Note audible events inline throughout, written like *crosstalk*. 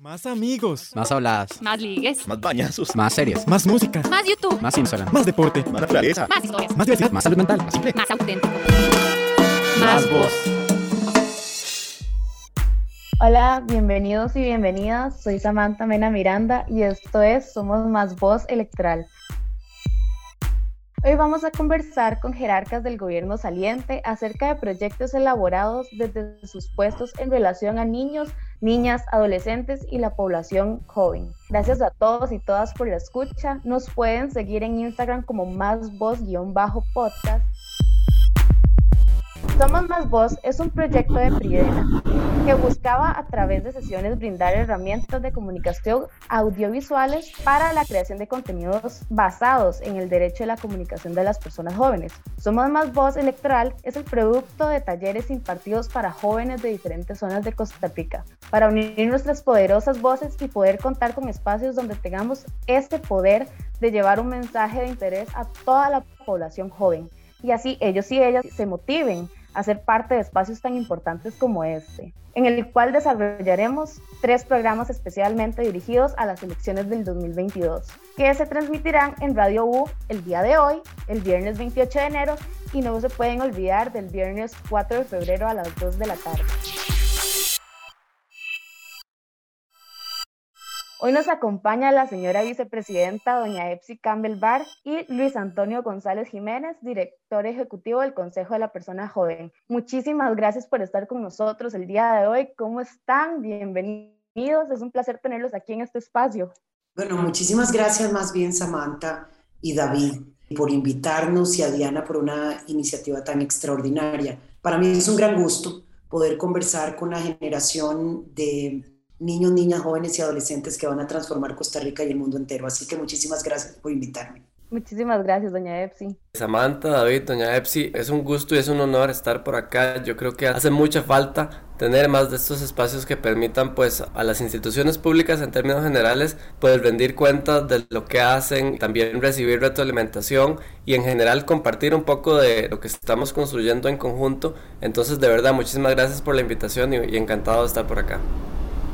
Más amigos. Más habladas. Más ligues. Más bañazos. Más series. Más música. Más YouTube. Más Instagram. Más deporte. Más naturaleza. Más historias. Más diversidad. Más salud mental. Más simple. Más auténtico. Más voz. Hola, bienvenidos y bienvenidas. Soy Samantha Mena Miranda y esto es Somos Más Voz Electoral. Hoy vamos a conversar con jerarcas del gobierno saliente acerca de proyectos elaborados desde sus puestos en relación a niños, niñas, adolescentes y la población joven. Gracias a todos y todas por la escucha. Nos pueden seguir en Instagram como más voz-podcast. Somos Más Voz es un proyecto de Pridena que buscaba a través de sesiones brindar herramientas de comunicación audiovisuales para la creación de contenidos basados en el derecho de la comunicación de las personas jóvenes. Somos Más Voz Electoral es el producto de talleres impartidos para jóvenes de diferentes zonas de Costa Rica, para unir nuestras poderosas voces y poder contar con espacios donde tengamos este poder de llevar un mensaje de interés a toda la población joven y así ellos y ellas se motiven a ser parte de espacios tan importantes como este, en el cual desarrollaremos tres programas especialmente dirigidos a las elecciones del 2022, que se transmitirán en Radio U el día de hoy, el viernes 28 de enero, y no se pueden olvidar del viernes 4 de febrero a las 2 de la tarde. Hoy nos acompaña la señora vicepresidenta, doña Epsi Campbell Bar, y Luis Antonio González Jiménez, director ejecutivo del Consejo de la Persona Joven. Muchísimas gracias por estar con nosotros el día de hoy. ¿Cómo están? Bienvenidos. Es un placer tenerlos aquí en este espacio. Bueno, muchísimas gracias más bien Samantha y David por invitarnos y a Diana por una iniciativa tan extraordinaria. Para mí es un gran gusto poder conversar con la generación de niños, niñas, jóvenes y adolescentes que van a transformar Costa Rica y el mundo entero. Así que muchísimas gracias por invitarme. Muchísimas gracias, doña Epsi. Samantha, David, doña Epsi, es un gusto y es un honor estar por acá. Yo creo que hace mucha falta tener más de estos espacios que permitan pues a las instituciones públicas en términos generales pues rendir cuentas de lo que hacen, también recibir retroalimentación y en general compartir un poco de lo que estamos construyendo en conjunto. Entonces de verdad muchísimas gracias por la invitación y, y encantado de estar por acá.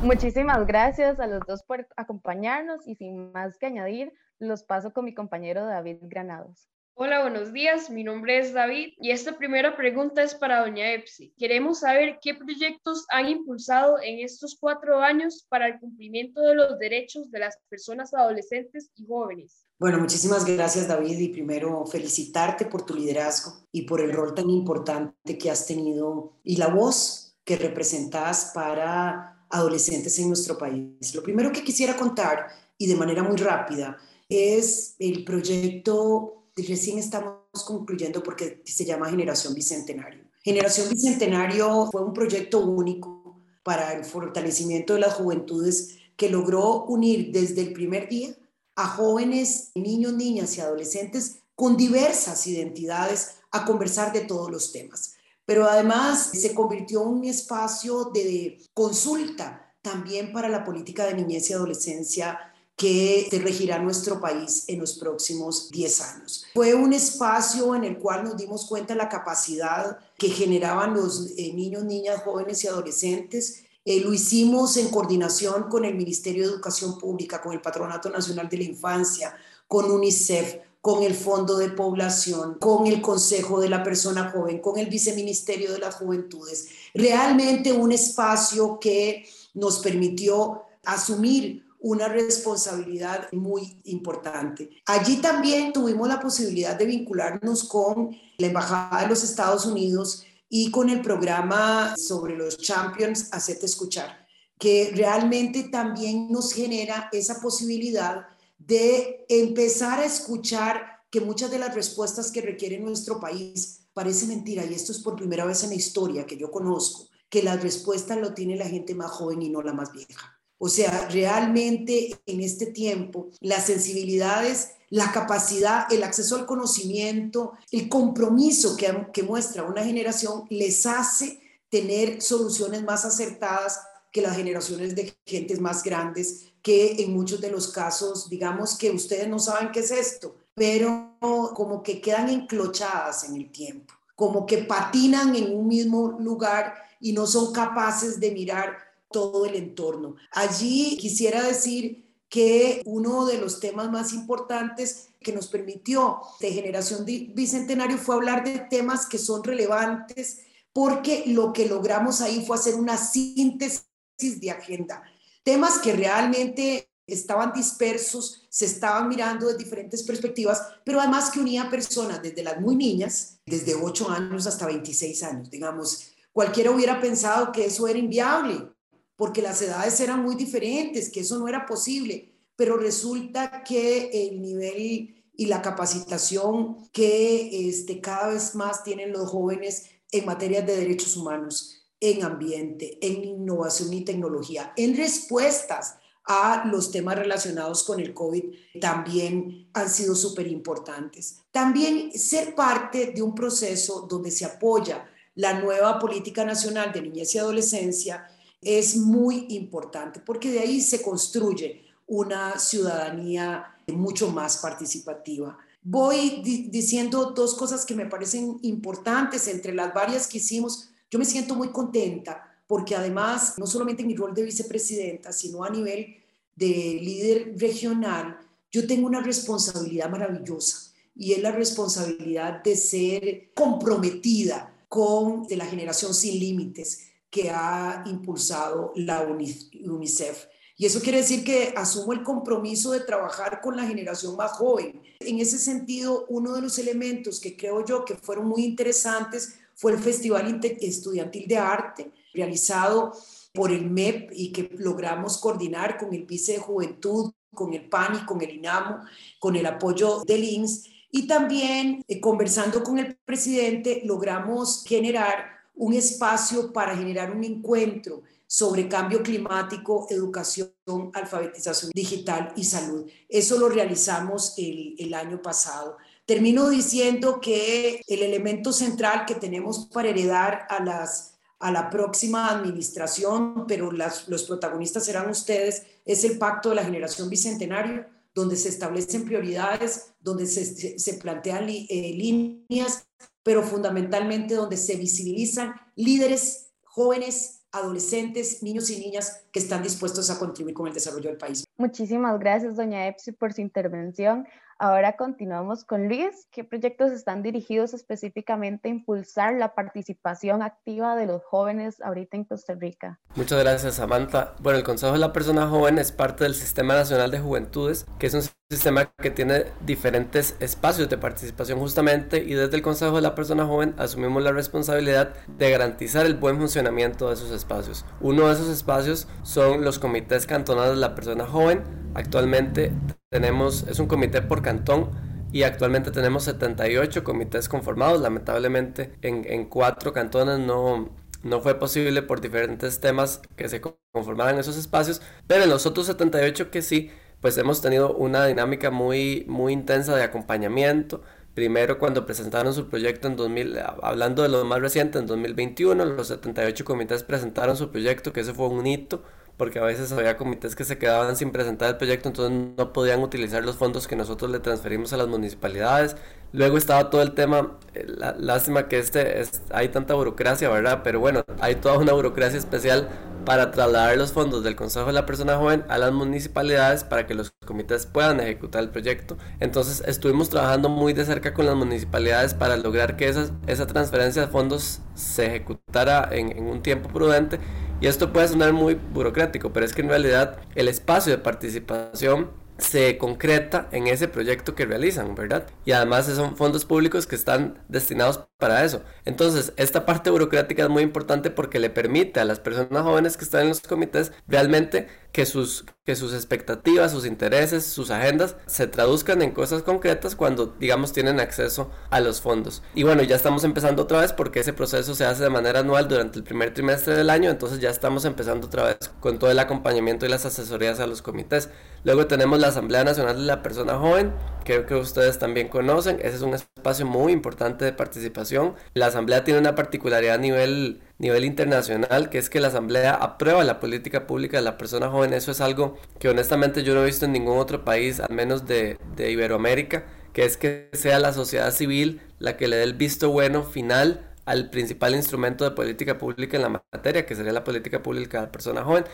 Muchísimas gracias a los dos por acompañarnos y sin más que añadir, los paso con mi compañero David Granados. Hola, buenos días. Mi nombre es David y esta primera pregunta es para doña Epsi. Queremos saber qué proyectos han impulsado en estos cuatro años para el cumplimiento de los derechos de las personas adolescentes y jóvenes. Bueno, muchísimas gracias David y primero felicitarte por tu liderazgo y por el rol tan importante que has tenido y la voz que representas para adolescentes en nuestro país. Lo primero que quisiera contar, y de manera muy rápida, es el proyecto que recién estamos concluyendo porque se llama Generación Bicentenario. Generación Bicentenario fue un proyecto único para el fortalecimiento de las juventudes que logró unir desde el primer día a jóvenes, niños, niñas y adolescentes con diversas identidades a conversar de todos los temas pero además se convirtió en un espacio de consulta también para la política de niñez y adolescencia que regirá nuestro país en los próximos 10 años. Fue un espacio en el cual nos dimos cuenta de la capacidad que generaban los eh, niños, niñas, jóvenes y adolescentes. Eh, lo hicimos en coordinación con el Ministerio de Educación Pública, con el Patronato Nacional de la Infancia, con UNICEF, con el Fondo de Población, con el Consejo de la Persona Joven, con el Viceministerio de las Juventudes. Realmente un espacio que nos permitió asumir una responsabilidad muy importante. Allí también tuvimos la posibilidad de vincularnos con la Embajada de los Estados Unidos y con el programa sobre los Champions Hacete Escuchar, que realmente también nos genera esa posibilidad de empezar a escuchar que muchas de las respuestas que requiere nuestro país parece mentira y esto es por primera vez en la historia que yo conozco, que las respuestas lo tiene la gente más joven y no la más vieja. O sea, realmente en este tiempo las sensibilidades, la capacidad, el acceso al conocimiento, el compromiso que, que muestra una generación les hace tener soluciones más acertadas que las generaciones de gentes más grandes que en muchos de los casos, digamos que ustedes no saben qué es esto, pero como que quedan enclochadas en el tiempo, como que patinan en un mismo lugar y no son capaces de mirar todo el entorno. Allí quisiera decir que uno de los temas más importantes que nos permitió de generación bicentenario fue hablar de temas que son relevantes porque lo que logramos ahí fue hacer una síntesis de agenda. Temas que realmente estaban dispersos, se estaban mirando de diferentes perspectivas, pero además que unía personas desde las muy niñas, desde 8 años hasta 26 años, digamos. Cualquiera hubiera pensado que eso era inviable, porque las edades eran muy diferentes, que eso no era posible, pero resulta que el nivel y la capacitación que este, cada vez más tienen los jóvenes en materia de derechos humanos, en ambiente, en innovación y tecnología, en respuestas a los temas relacionados con el COVID también han sido súper importantes. También ser parte de un proceso donde se apoya la nueva política nacional de niñez y adolescencia es muy importante porque de ahí se construye una ciudadanía mucho más participativa. Voy diciendo dos cosas que me parecen importantes entre las varias que hicimos. Yo me siento muy contenta porque además, no solamente en mi rol de vicepresidenta, sino a nivel de líder regional, yo tengo una responsabilidad maravillosa y es la responsabilidad de ser comprometida con de la generación sin límites que ha impulsado la UNICEF. Y eso quiere decir que asumo el compromiso de trabajar con la generación más joven. En ese sentido, uno de los elementos que creo yo que fueron muy interesantes fue el Festival Estudiantil de Arte, realizado por el MEP y que logramos coordinar con el Vice de Juventud, con el PAN y con el INAMO, con el apoyo del INS. Y también, eh, conversando con el presidente, logramos generar un espacio para generar un encuentro sobre cambio climático, educación, alfabetización digital y salud. Eso lo realizamos el, el año pasado. Termino diciendo que el elemento central que tenemos para heredar a, las, a la próxima administración, pero las, los protagonistas serán ustedes, es el pacto de la generación bicentenario, donde se establecen prioridades, donde se, se plantean eh, líneas, pero fundamentalmente donde se visibilizan líderes jóvenes adolescentes, niños y niñas que están dispuestos a contribuir con el desarrollo del país. Muchísimas gracias, doña Epsi, por su intervención. Ahora continuamos con Luis. ¿Qué proyectos están dirigidos específicamente a impulsar la participación activa de los jóvenes ahorita en Costa Rica? Muchas gracias, Samantha. Bueno, el Consejo de la Persona Joven es parte del Sistema Nacional de Juventudes, que es un sistema que tiene diferentes espacios de participación justamente y desde el Consejo de la Persona Joven asumimos la responsabilidad de garantizar el buen funcionamiento de esos espacios. Uno de esos espacios son los comités cantonales de la persona joven. Actualmente tenemos, es un comité por cantón y actualmente tenemos 78 comités conformados. Lamentablemente en, en cuatro cantones no, no fue posible por diferentes temas que se conformaran esos espacios, pero en los otros 78 que sí, pues hemos tenido una dinámica muy, muy intensa de acompañamiento. Primero cuando presentaron su proyecto en 2000, hablando de lo más reciente, en 2021, los 78 comités presentaron su proyecto, que ese fue un hito porque a veces había comités que se quedaban sin presentar el proyecto, entonces no podían utilizar los fondos que nosotros le transferimos a las municipalidades. Luego estaba todo el tema, eh, la, lástima que este es, hay tanta burocracia, ¿verdad? Pero bueno, hay toda una burocracia especial para trasladar los fondos del Consejo de la Persona Joven a las municipalidades para que los comités puedan ejecutar el proyecto. Entonces estuvimos trabajando muy de cerca con las municipalidades para lograr que esa, esa transferencia de fondos se ejecutara en un tiempo prudente y esto puede sonar muy burocrático, pero es que en realidad el espacio de participación se concreta en ese proyecto que realizan, ¿verdad? Y además son fondos públicos que están destinados para eso. Entonces, esta parte burocrática es muy importante porque le permite a las personas jóvenes que están en los comités realmente que sus, que sus expectativas, sus intereses, sus agendas se traduzcan en cosas concretas cuando, digamos, tienen acceso a los fondos. Y bueno, ya estamos empezando otra vez porque ese proceso se hace de manera anual durante el primer trimestre del año, entonces ya estamos empezando otra vez con todo el acompañamiento y las asesorías a los comités. Luego tenemos la Asamblea Nacional de la Persona Joven, creo que ustedes también conocen, ese es un espacio muy importante de participación. La Asamblea tiene una particularidad a nivel nivel internacional, que es que la Asamblea aprueba la política pública de la persona joven. Eso es algo que honestamente yo no he visto en ningún otro país, al menos de, Iberoamérica, que es que sea la sociedad civil la que le dé el visto bueno final al principal instrumento de política pública en la materia, que sería la política pública de la persona joven.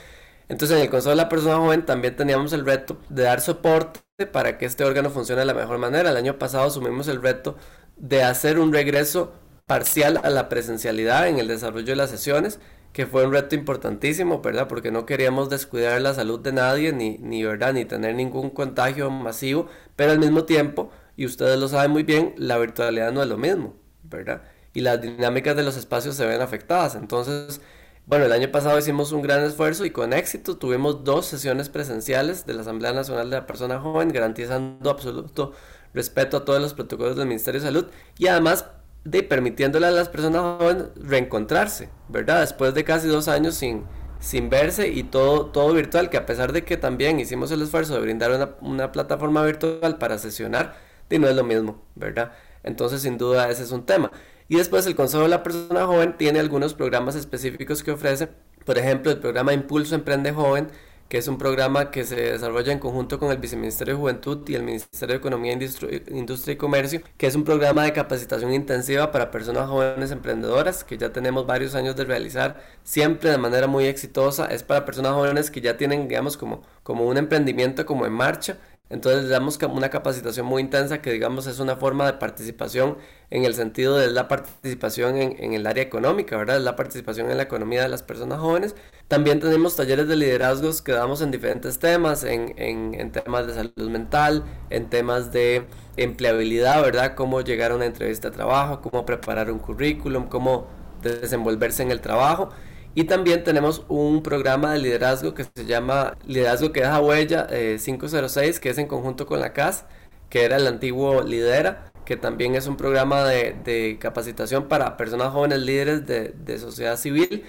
Entonces en el Consejo de la Persona Joven también teníamos el reto de dar soporte para que este órgano funcione de la mejor manera. El año pasado asumimos el reto de hacer un regreso parcial a la presencialidad en el desarrollo de las sesiones, que fue un reto importantísimo, ¿verdad? Porque no queríamos descuidar la salud de nadie, ni, ni, ¿verdad? ni tener ningún contagio masivo, pero al mismo tiempo, y ustedes lo saben muy bien, la virtualidad no es lo mismo, ¿verdad? Y las dinámicas de los espacios se ven afectadas. Entonces, bueno, el año pasado hicimos un gran esfuerzo y con éxito tuvimos dos sesiones presenciales de la Asamblea Nacional de la Persona Joven, garantizando absoluto respeto a todos los protocolos del Ministerio de Salud y además de permitiéndole a las personas jóvenes reencontrarse, ¿verdad? Después de casi dos años sin, sin verse y todo, todo virtual, que a pesar de que también hicimos el esfuerzo de brindar una, una plataforma virtual para sesionar, y no es lo mismo, ¿verdad? Entonces, sin duda, ese es un tema. Y después el Consejo de la Persona Joven tiene algunos programas específicos que ofrece, por ejemplo, el programa Impulso Emprende Joven, que es un programa que se desarrolla en conjunto con el Viceministerio de Juventud y el Ministerio de Economía, Industria y Comercio, que es un programa de capacitación intensiva para personas jóvenes emprendedoras, que ya tenemos varios años de realizar, siempre de manera muy exitosa. Es para personas jóvenes que ya tienen, digamos, como, como un emprendimiento como en marcha entonces le damos una capacitación muy intensa que digamos es una forma de participación en el sentido de la participación en, el área económica, ¿verdad? La participación en la economía de las personas jóvenes. También tenemos talleres de liderazgos que damos en diferentes temas, en, en temas de salud mental, en temas de empleabilidad, ¿verdad? Cómo llegar a una entrevista de trabajo, cómo preparar un currículum, cómo desenvolverse en el trabajo. Y también tenemos un programa de liderazgo que se llama Liderazgo que deja huella 506, eh, que es en conjunto con la CAS, que era el antiguo Lidera, que también es un programa de, capacitación para personas jóvenes líderes de, sociedad civil,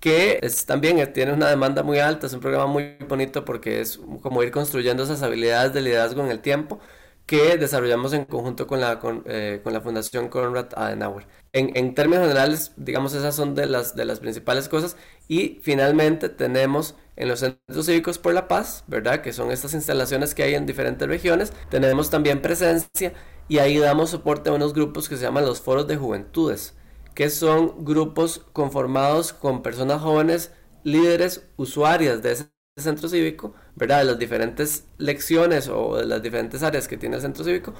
que también tiene una demanda muy alta, es un programa muy bonito porque es como ir construyendo esas habilidades de liderazgo en el tiempo que desarrollamos en conjunto con la, con, eh, con la Fundación Konrad Adenauer. En, términos generales, digamos, esas son de las, de las principales cosas. Y finalmente tenemos en los centros cívicos por la paz, ¿verdad? Que son estas instalaciones que hay en diferentes regiones. Tenemos también presencia y ahí damos soporte a unos grupos que se llaman los foros de juventudes, que son grupos conformados con personas jóvenes, líderes, usuarias de ese centro cívico, ¿verdad? De las diferentes lecciones o de las diferentes áreas que tiene el centro cívico,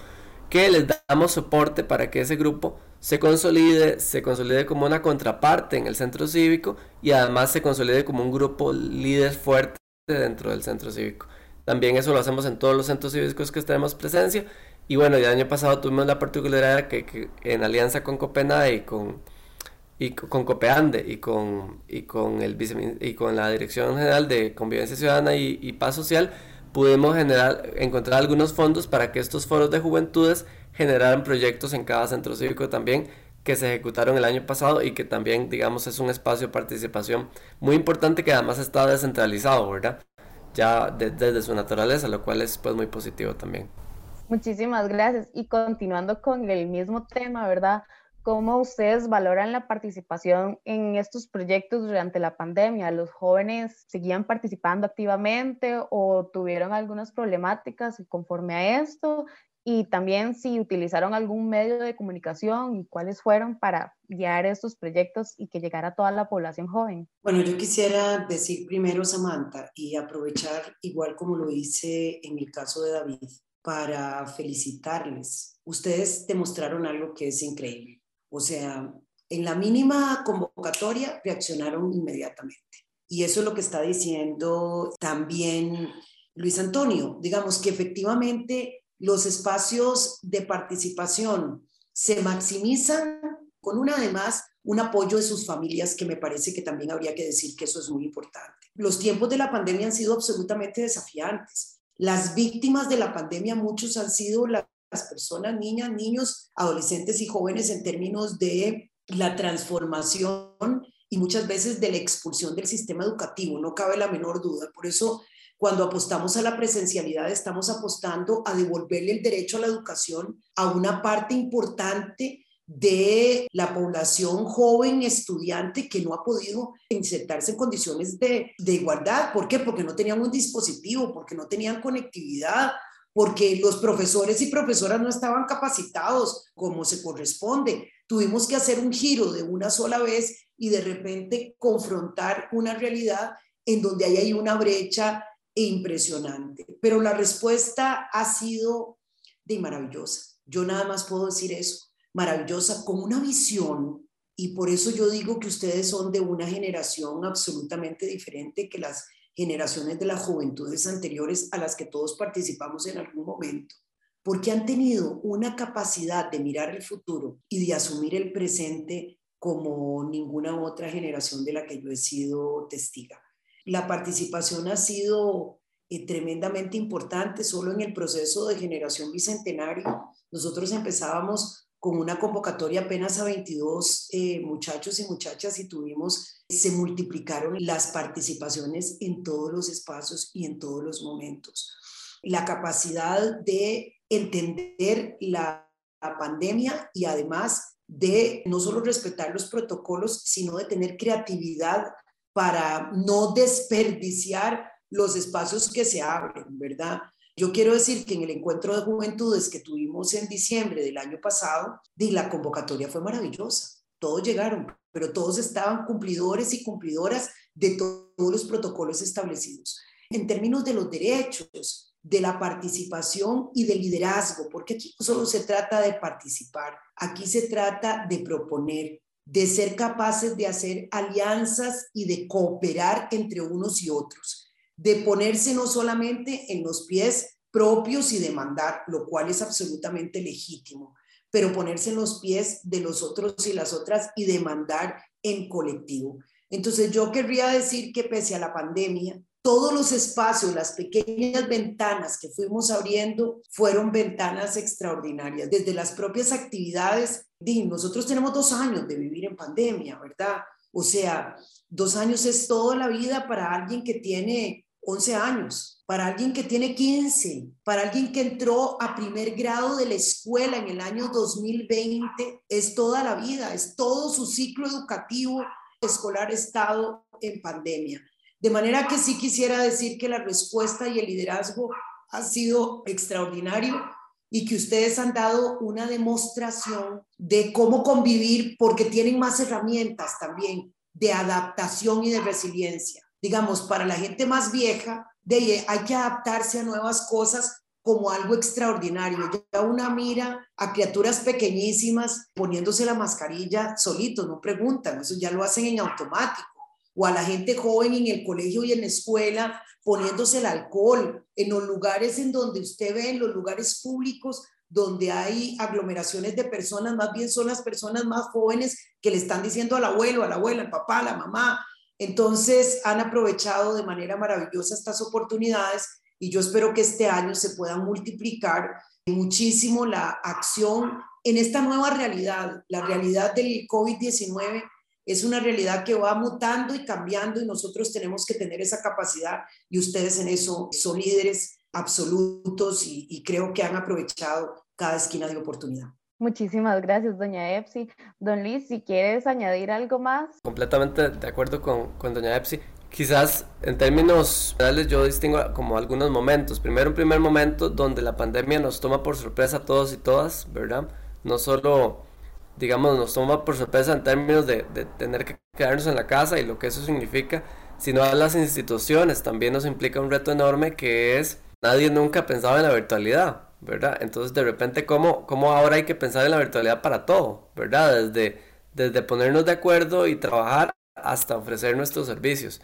que les damos soporte para que ese grupo se consolide, se consolide como una contraparte en el centro cívico y además se consolide como un grupo líder fuerte dentro del centro cívico. También eso lo hacemos en todos los centros cívicos que tenemos presencia. Y bueno, el año pasado tuvimos la particularidad que, que en alianza con Copenhague y con y con Copeande y con, y con, el y con la Dirección General de Convivencia Ciudadana y, Paz Social, pudimos generar, encontrar algunos fondos para que estos foros de juventudes generaran proyectos en cada centro cívico también que se ejecutaron el año pasado y que también, digamos, es un espacio de participación muy importante que además está descentralizado, ¿verdad? Ya desde su naturaleza, lo cual es pues muy positivo también. Muchísimas gracias. Y continuando con el mismo tema, ¿verdad? ¿Cómo ustedes valoran la participación en estos proyectos durante la pandemia? ¿Los jóvenes seguían participando activamente o tuvieron algunas problemáticas conforme a esto? Y también si utilizaron algún medio de comunicación y cuáles fueron para guiar estos proyectos y que llegara a toda la población joven. Bueno, yo quisiera decir primero, Samantha, y aprovechar igual como lo hice en el caso de David, para felicitarles. Ustedes demostraron algo que es increíble o sea, en la mínima convocatoria reaccionaron inmediatamente. Y eso es lo que está diciendo también Luis Antonio. Digamos que efectivamente los espacios de participación se maximizan con una además un apoyo de sus familias que me parece que también habría que decir que eso es muy importante. Los tiempos de la pandemia han sido absolutamente desafiantes. Las víctimas de la pandemia, muchos han sido la las personas, niñas, niños, adolescentes y jóvenes en términos de la transformación y muchas veces de la expulsión del sistema educativo, no cabe la menor duda. Por eso, cuando apostamos a la presencialidad, estamos apostando a devolverle el derecho a la educación a una parte importante de la población joven estudiante que no ha podido insertarse en condiciones de, de, igualdad. ¿Por qué? Porque no tenían un dispositivo, porque no tenían conectividad, porque los profesores y profesoras no estaban capacitados como se corresponde. tuvimos que hacer un giro de una sola vez y de repente confrontar una realidad en donde ahí hay una brecha impresionante. Pero la respuesta ha sido de maravillosa. Yo nada más puedo decir eso, maravillosa, con una visión. Y por eso yo digo que ustedes son de una generación absolutamente diferente que las generaciones de las juventudes anteriores a las que todos participamos en algún momento, porque han tenido una capacidad de mirar el futuro y de asumir el presente como ninguna otra generación de la que yo he sido testiga. La participación ha sido eh, tremendamente importante solo en el proceso de generación bicentenario. Nosotros empezábamos con una convocatoria apenas a 22 eh, muchachos y muchachas y tuvimos, se multiplicaron las participaciones en todos los espacios y en todos los momentos. La capacidad de entender la, la pandemia y además de no solo respetar los protocolos, sino de tener creatividad para no desperdiciar los espacios que se abren, ¿verdad? Yo quiero decir que en el encuentro de juventudes que tuvimos en diciembre del año pasado, la convocatoria fue maravillosa. Todos llegaron, pero todos estaban cumplidores y cumplidoras de todos los protocolos establecidos. En términos de los derechos, de la participación y del liderazgo, porque aquí no solo se trata de participar, aquí se trata de proponer, de ser capaces de hacer alianzas y de cooperar entre unos y otros, de ponerse no solamente en los pies propios y demandar, lo cual es absolutamente legítimo, pero ponerse en los pies de los otros y las otras y demandar en colectivo. Entonces yo querría decir que pese a la pandemia, todos los espacios, las pequeñas ventanas que fuimos abriendo fueron ventanas extraordinarias, desde las propias actividades. Nosotros tenemos dos años de vivir en pandemia, ¿verdad? O sea, dos años es toda la vida para alguien que tiene 11 años, para alguien que tiene 15, para alguien que entró a primer grado de la escuela en el año 2020, es toda la vida, es todo su ciclo educativo escolar estado en pandemia. De manera que sí quisiera decir que la respuesta y el liderazgo ha sido extraordinario y que ustedes han dado una demostración de cómo convivir porque tienen más herramientas también de adaptación y de resiliencia. Digamos, para la gente más vieja, de, hay que adaptarse a nuevas cosas como algo extraordinario. Ya una mira a criaturas pequeñísimas poniéndose la mascarilla solitos, no preguntan, eso ya lo hacen en automático o a la gente joven en el colegio y en la escuela poniéndose el alcohol, en los lugares en donde usted ve, en los lugares públicos donde hay aglomeraciones de personas, más bien son las personas más jóvenes que le están diciendo al abuelo, a la abuela, al papá, a la mamá. Entonces han aprovechado de manera maravillosa estas oportunidades y yo espero que este año se pueda multiplicar muchísimo la acción en esta nueva realidad, la realidad del COVID-19 es una realidad que va mutando y cambiando y nosotros tenemos que tener esa capacidad y ustedes en eso son líderes absolutos y, creo que han aprovechado cada esquina de oportunidad. Muchísimas gracias, doña Epsi. Don Luis, si quieres añadir algo más. Completamente de acuerdo con, con doña Epsi. Quizás en términos generales yo distingo como algunos momentos. Primero, un primer momento donde la pandemia nos toma por sorpresa a todos y todas, ¿verdad? No solo digamos, nos toma por sorpresa en términos de, tener que quedarnos en la casa y lo que eso significa, sino a las instituciones también nos implica un reto enorme que es, nadie nunca pensaba en la virtualidad, ¿verdad? Entonces de repente, ¿cómo, cómo ahora hay que pensar en la virtualidad para todo, ¿verdad? Desde, desde ponernos de acuerdo y trabajar hasta ofrecer nuestros servicios.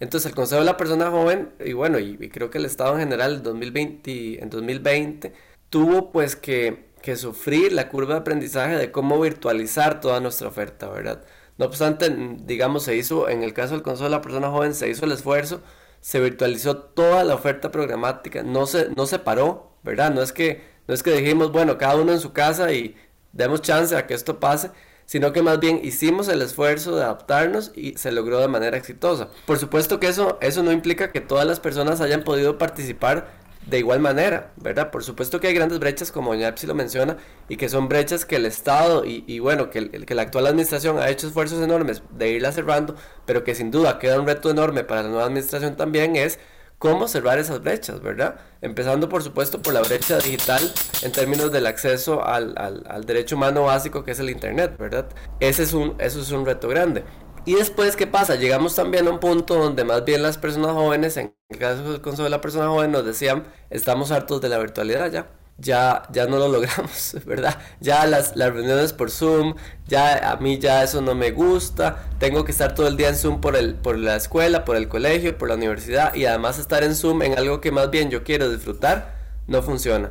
Entonces el Consejo de la Persona Joven, y bueno, y, creo que el Estado en general en 2020, en 2020 tuvo pues que que sufrir la curva de aprendizaje de cómo virtualizar toda nuestra oferta, ¿verdad? No obstante, digamos, se hizo, en el caso del Consejo de la Persona Joven, se hizo el esfuerzo, se virtualizó toda la oferta programática, no se, no se paró, ¿verdad? No es, que, no es que dijimos, bueno, cada uno en su casa y demos chance a que esto pase, sino que más bien hicimos el esfuerzo de adaptarnos y se logró de manera exitosa. Por supuesto que eso, eso no implica que todas las personas hayan podido participar de igual manera, ¿verdad? Por supuesto que hay grandes brechas, como doña Epsi lo menciona, y que son brechas que el Estado y, bueno, que, que, la actual administración ha hecho esfuerzos enormes de irla cerrando, pero que sin duda queda un reto enorme para la nueva administración también es cómo cerrar esas brechas, ¿verdad? Empezando por supuesto por la brecha digital en términos del acceso al, al, derecho humano básico que es el Internet, ¿verdad? Ese es un, eso es un reto grande. Y después, ¿qué pasa? Llegamos también a un punto donde más bien las personas jóvenes, en el caso del Consejo de la Persona Joven, nos decían, estamos hartos de la virtualidad ya ya, ya no lo logramos, *laughs* ¿verdad? Ya las, las reuniones por Zoom, ya a mí ya eso no me gusta, tengo que estar todo el día en Zoom por, el, por la escuela, por el colegio, por la universidad y además estar en Zoom en algo que más bien yo quiero disfrutar, no funciona.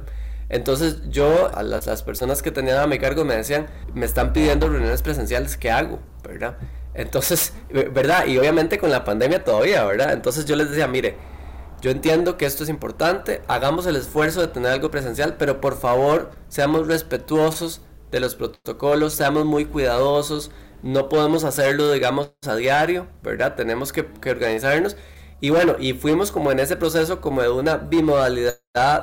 Entonces yo, a las, las personas que tenían a mi cargo me decían, me están pidiendo reuniones presenciales, ¿qué hago? ¿Verdad? Entonces, ¿verdad? Y obviamente con la pandemia todavía, ¿verdad? Entonces yo les decía, mire, yo entiendo que esto es importante, hagamos el esfuerzo de tener algo presencial, pero por favor seamos respetuosos de los protocolos, seamos muy cuidadosos, no podemos hacerlo, digamos, a diario, ¿verdad? Tenemos que, organizarnos. Y bueno, y fuimos como en ese proceso como de una bimodalidad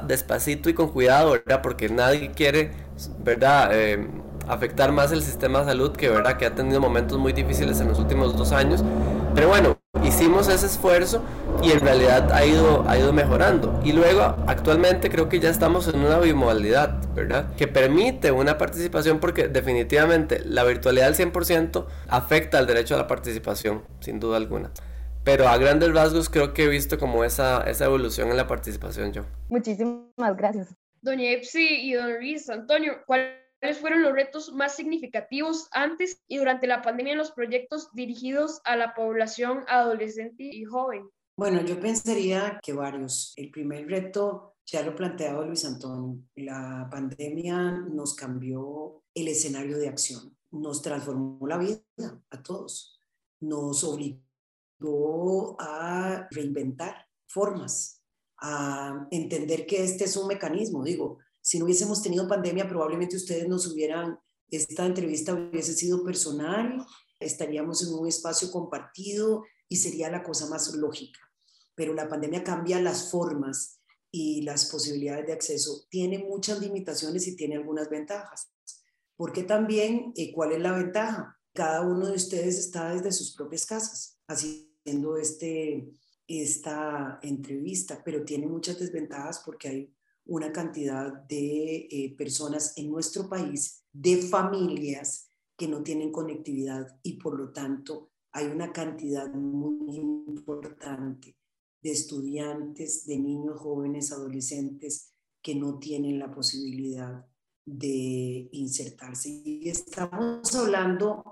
despacito y con cuidado, ¿verdad? Porque nadie quiere, ¿verdad? Eh, afectar más el sistema de salud que, ¿verdad? Que ha tenido momentos muy difíciles en los últimos dos años. Pero bueno, hicimos ese esfuerzo y en realidad ha ido, ha ido mejorando. Y luego, actualmente creo que ya estamos en una bimodalidad, ¿verdad? Que permite una participación porque definitivamente la virtualidad al 100% afecta al derecho a la participación, sin duda alguna. Pero a grandes rasgos creo que he visto como esa, esa evolución en la participación yo. Muchísimas gracias. Doña Epsi y don Luis Antonio, ¿cuál ¿Cuáles fueron los retos más significativos antes y durante la pandemia en los proyectos dirigidos a la población adolescente y joven? Bueno, yo pensaría que varios. El primer reto ya lo planteado Luis Antonio. La pandemia nos cambió el escenario de acción, nos transformó la vida a todos, nos obligó a reinventar formas, a entender que este es un mecanismo. Digo, si no hubiésemos tenido pandemia, probablemente ustedes nos hubieran, esta entrevista hubiese sido personal, estaríamos en un espacio compartido y sería la cosa más lógica. Pero la pandemia cambia las formas y las posibilidades de acceso. Tiene muchas limitaciones y tiene algunas ventajas. Porque también, eh, ¿cuál es la ventaja? Cada uno de ustedes está desde sus propias casas haciendo este, esta entrevista, pero tiene muchas desventajas porque hay una cantidad de eh, personas en nuestro país, de familias que no tienen conectividad y por lo tanto hay una cantidad muy importante de estudiantes, de niños, jóvenes, adolescentes que no tienen la posibilidad de insertarse. Y estamos hablando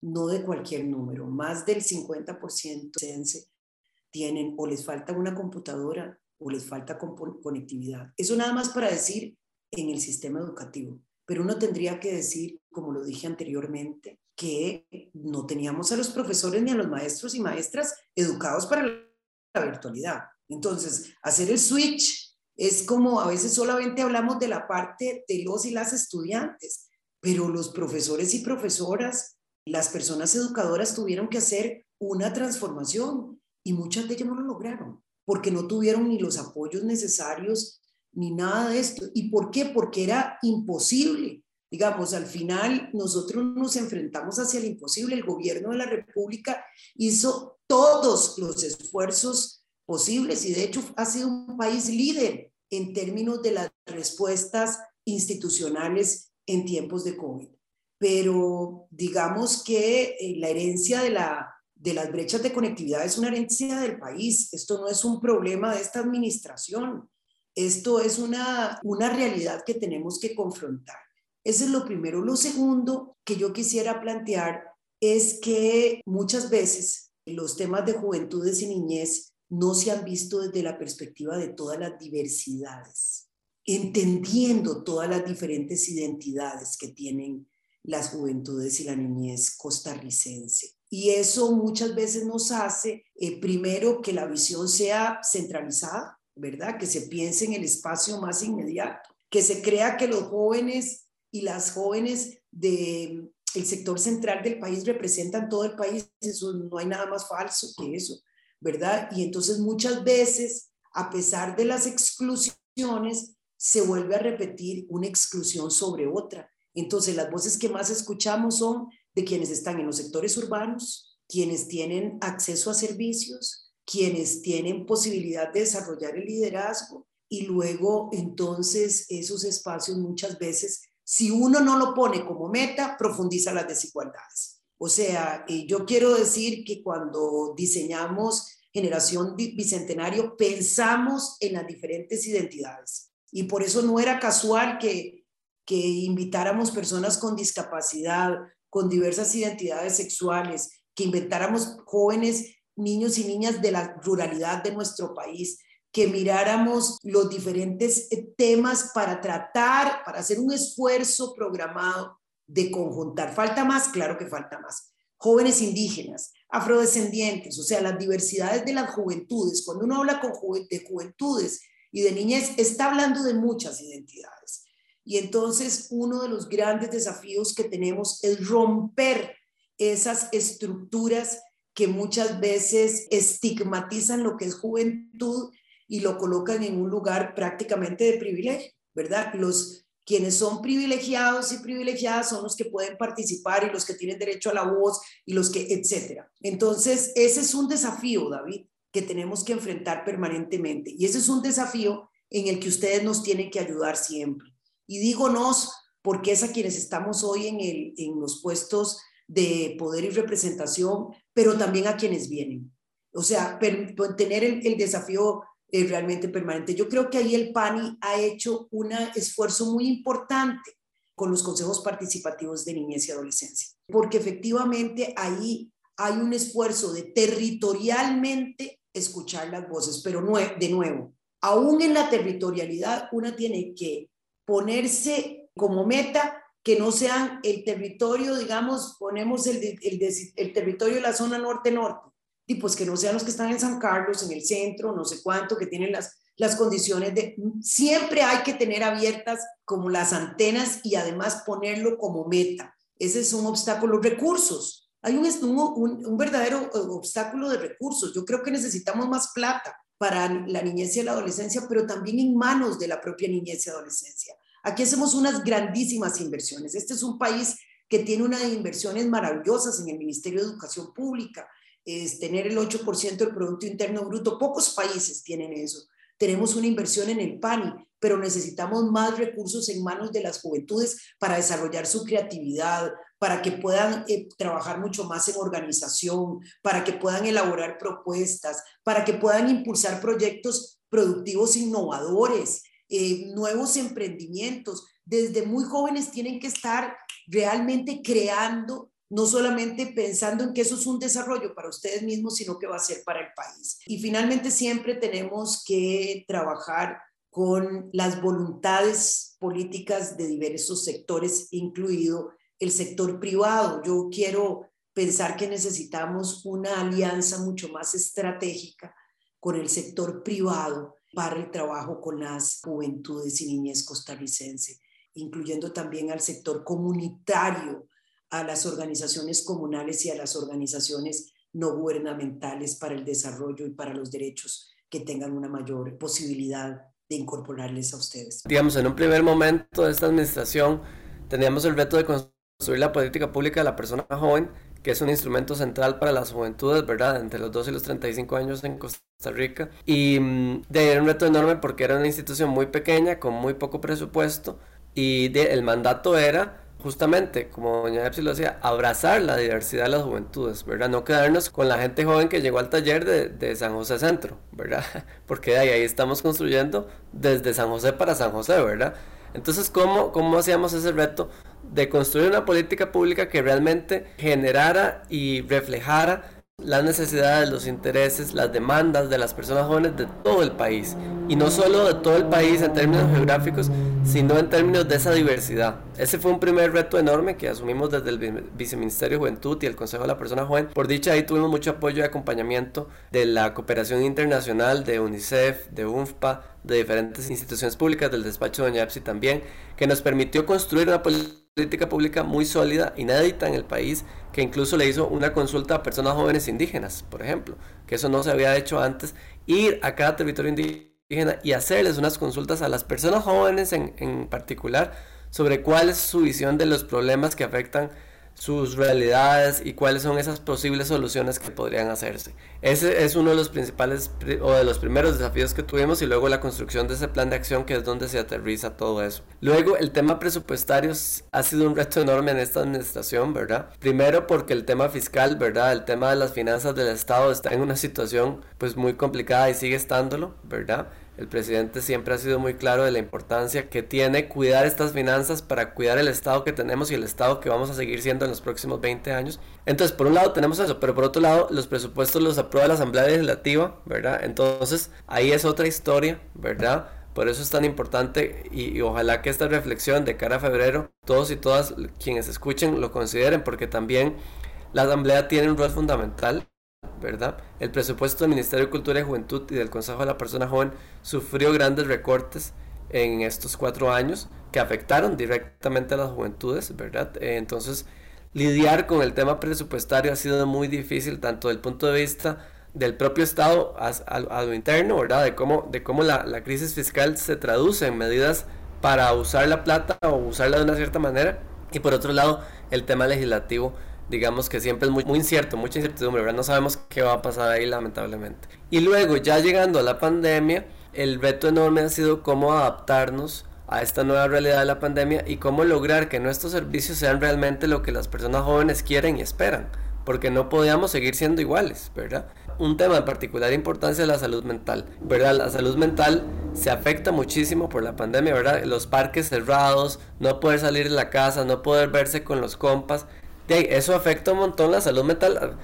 no de cualquier número, más del 50% tienen o les falta una computadora o les falta conectividad. Eso nada más para decir en el sistema educativo. Pero uno tendría que decir, como lo dije anteriormente, que no teníamos a los profesores ni a los maestros y maestras educados para la virtualidad. Entonces, hacer el switch es como a veces solamente hablamos de la parte de los y las estudiantes, pero los profesores y profesoras, las personas educadoras tuvieron que hacer una transformación y muchas de ellas no lo lograron porque no tuvieron ni los apoyos necesarios ni nada de esto. ¿Y por qué? Porque era imposible. Digamos, al final nosotros nos enfrentamos hacia el imposible. El gobierno de la República hizo todos los esfuerzos posibles y de hecho ha sido un país líder en términos de las respuestas institucionales en tiempos de COVID. Pero digamos que eh, la herencia de la de las brechas de conectividad es una herencia del país. Esto no es un problema de esta administración. Esto es una, una realidad que tenemos que confrontar. Eso es lo primero. Lo segundo que yo quisiera plantear es que muchas veces los temas de juventudes y niñez no se han visto desde la perspectiva de todas las diversidades, entendiendo todas las diferentes identidades que tienen las juventudes y la niñez costarricense. Y eso muchas veces nos hace, eh, primero, que la visión sea centralizada, ¿verdad? Que se piense en el espacio más inmediato, que se crea que los jóvenes y las jóvenes del el sector central del país representan todo el país. Eso no hay nada más falso que eso, ¿verdad? Y entonces muchas veces, a pesar de las exclusiones, se vuelve a repetir una exclusión sobre otra. Entonces las voces que más escuchamos son de quienes están en los sectores urbanos, quienes tienen acceso a servicios, quienes tienen posibilidad de desarrollar el liderazgo y luego entonces esos espacios muchas veces, si uno no lo pone como meta, profundiza las desigualdades. O sea, eh, yo quiero decir que cuando diseñamos generación bicentenario, pensamos en las diferentes identidades. Y por eso no era casual que, que invitáramos personas con discapacidad, con diversas identidades sexuales, que inventáramos jóvenes, niños y niñas de la ruralidad de nuestro país, que miráramos los diferentes eh, temas para tratar, para hacer un esfuerzo programado de conjuntar. ¿Falta más? Claro que falta más. Jóvenes indígenas, afrodescendientes, o sea, las diversidades de las juventudes. Cuando uno habla con de juventudes y de niñez, está hablando de muchas identidades. Y entonces uno de los grandes desafíos que tenemos es romper esas estructuras que muchas veces estigmatizan lo que es juventud y lo colocan en un lugar prácticamente de privilegio, ¿verdad? Los quienes son privilegiados y privilegiadas son los que pueden participar y los que tienen derecho a la voz y los que, etcétera. Entonces, ese es un desafío, David, que tenemos que enfrentar permanentemente. Y ese es un desafío en el que ustedes nos tienen que ayudar siempre. Y digo nos porque es a quienes estamos hoy en, el, en los puestos de poder y representación, pero también a quienes vienen. O sea, tener el, el desafío eh, realmente permanente. Yo creo que ahí el PANI ha hecho un esfuerzo muy importante con los consejos participativos de niñez y adolescencia, porque efectivamente ahí hay un esfuerzo de territorialmente escuchar las voces, pero de nuevo, aún en la territorialidad, una tiene que ponerse como meta que no sean el territorio, digamos, ponemos el, el, territorio de la zona norte-norte, y pues que no sean los que están en San Carlos, en el centro, no sé cuánto, que tienen las, las condiciones de... Siempre hay que tener abiertas como las antenas y además ponerlo como meta. Ese es un obstáculo. Recursos. Hay un, un, un verdadero obstáculo de recursos. Yo creo que necesitamos más plata para la niñez y la adolescencia, pero también en manos de la propia niñez y adolescencia. Aquí hacemos unas grandísimas inversiones. Este es un país que tiene unas inversiones maravillosas en el Ministerio de Educación Pública, es tener el 8% del Producto Interno Bruto. Pocos países tienen eso. Tenemos una inversión en el PANI, pero necesitamos más recursos en manos de las juventudes para desarrollar su creatividad, para que puedan eh, trabajar mucho más en organización, para que puedan elaborar propuestas, para que puedan impulsar proyectos productivos innovadores, eh, nuevos emprendimientos. Desde muy jóvenes tienen que estar realmente creando no solamente pensando en que eso es un desarrollo para ustedes mismos, sino que va a ser para el país. Y finalmente siempre tenemos que trabajar con las voluntades políticas de diversos sectores, incluido el sector privado. Yo quiero pensar que necesitamos una alianza mucho más estratégica con el sector privado para el trabajo con las juventudes y niñez costarricense, incluyendo también al sector comunitario a las organizaciones comunales y a las organizaciones no gubernamentales para el desarrollo y para los derechos que tengan una mayor posibilidad de incorporarles a ustedes. Digamos, en un primer momento de esta administración teníamos el reto de construir la política pública de la persona joven, que es un instrumento central para las juventudes, ¿verdad? Entre los 12 y los 35 años en Costa Rica. Y mm, de era un reto enorme porque era una institución muy pequeña, con muy poco presupuesto, y de, el mandato era justamente, como doña Epsi lo decía, abrazar la diversidad de las juventudes, ¿verdad? No quedarnos con la gente joven que llegó al taller de, de San José Centro, ¿verdad? *laughs* Porque ahí, ahí, estamos construyendo desde San José para San José, ¿verdad? Entonces, ¿cómo, ¿cómo hacíamos ese reto de construir una política pública que realmente generara y reflejara las necesidades, los intereses, las demandas de las personas jóvenes de todo el país. Y no solo de todo el país en términos geográficos, sino en términos de esa diversidad. Ese fue un primer reto enorme que asumimos desde el Viceministerio de Juventud y el Consejo de la Persona Joven. Por dicha, ahí tuvimos mucho apoyo y acompañamiento de la cooperación internacional, de UNICEF, de UNFPA, de diferentes instituciones públicas, del despacho de Doña Epsi también, que nos permitió construir una política política pública muy sólida, inédita en el país, que incluso le hizo una consulta a personas jóvenes indígenas, por ejemplo, que eso no se había hecho antes, ir a cada territorio indígena y hacerles unas consultas a las personas jóvenes en, en particular sobre cuál es su visión de los problemas que afectan sus realidades y cuáles son esas posibles soluciones que podrían hacerse. Ese es uno de los principales o de los primeros desafíos que tuvimos y luego la construcción de ese plan de acción que es donde se aterriza todo eso. Luego el tema presupuestario ha sido un reto enorme en esta administración, ¿verdad? Primero porque el tema fiscal, ¿verdad? El tema de las finanzas del Estado está en una situación pues muy complicada y sigue estándolo, ¿verdad? El presidente siempre ha sido muy claro de la importancia que tiene cuidar estas finanzas para cuidar el estado que tenemos y el estado que vamos a seguir siendo en los próximos 20 años. Entonces, por un lado tenemos eso, pero por otro lado, los presupuestos los aprueba la Asamblea Legislativa, ¿verdad? Entonces, ahí es otra historia, ¿verdad? Por eso es tan importante y, ojalá que esta reflexión de cara a febrero, todos y todas quienes escuchen lo consideren, porque también la Asamblea tiene un rol fundamental ¿verdad? El presupuesto del Ministerio de Cultura y Juventud y del Consejo de la Persona Joven sufrió grandes recortes en estos cuatro años que afectaron directamente a las juventudes, ¿verdad? Eh, entonces, lidiar con el tema presupuestario ha sido muy difícil tanto del punto de vista del propio Estado a, lo interno, ¿verdad? De cómo, de cómo la, la crisis fiscal se traduce en medidas para usar la plata o usarla de una cierta manera. Y por otro lado, el tema legislativo digamos que siempre es muy, incierto, mucha incertidumbre, ¿verdad? No sabemos qué va a pasar ahí lamentablemente. Y luego, ya llegando a la pandemia, el reto enorme ha sido cómo adaptarnos a esta nueva realidad de la pandemia y cómo lograr que nuestros servicios sean realmente lo que las personas jóvenes quieren y esperan, porque no podíamos seguir siendo iguales, ¿verdad? Un tema de particular importancia es la salud mental, ¿verdad? La salud mental se afecta muchísimo por la pandemia, ¿verdad? Los parques cerrados, no poder salir de la casa, no poder verse con los compas, eso afecta un montón la salud mental,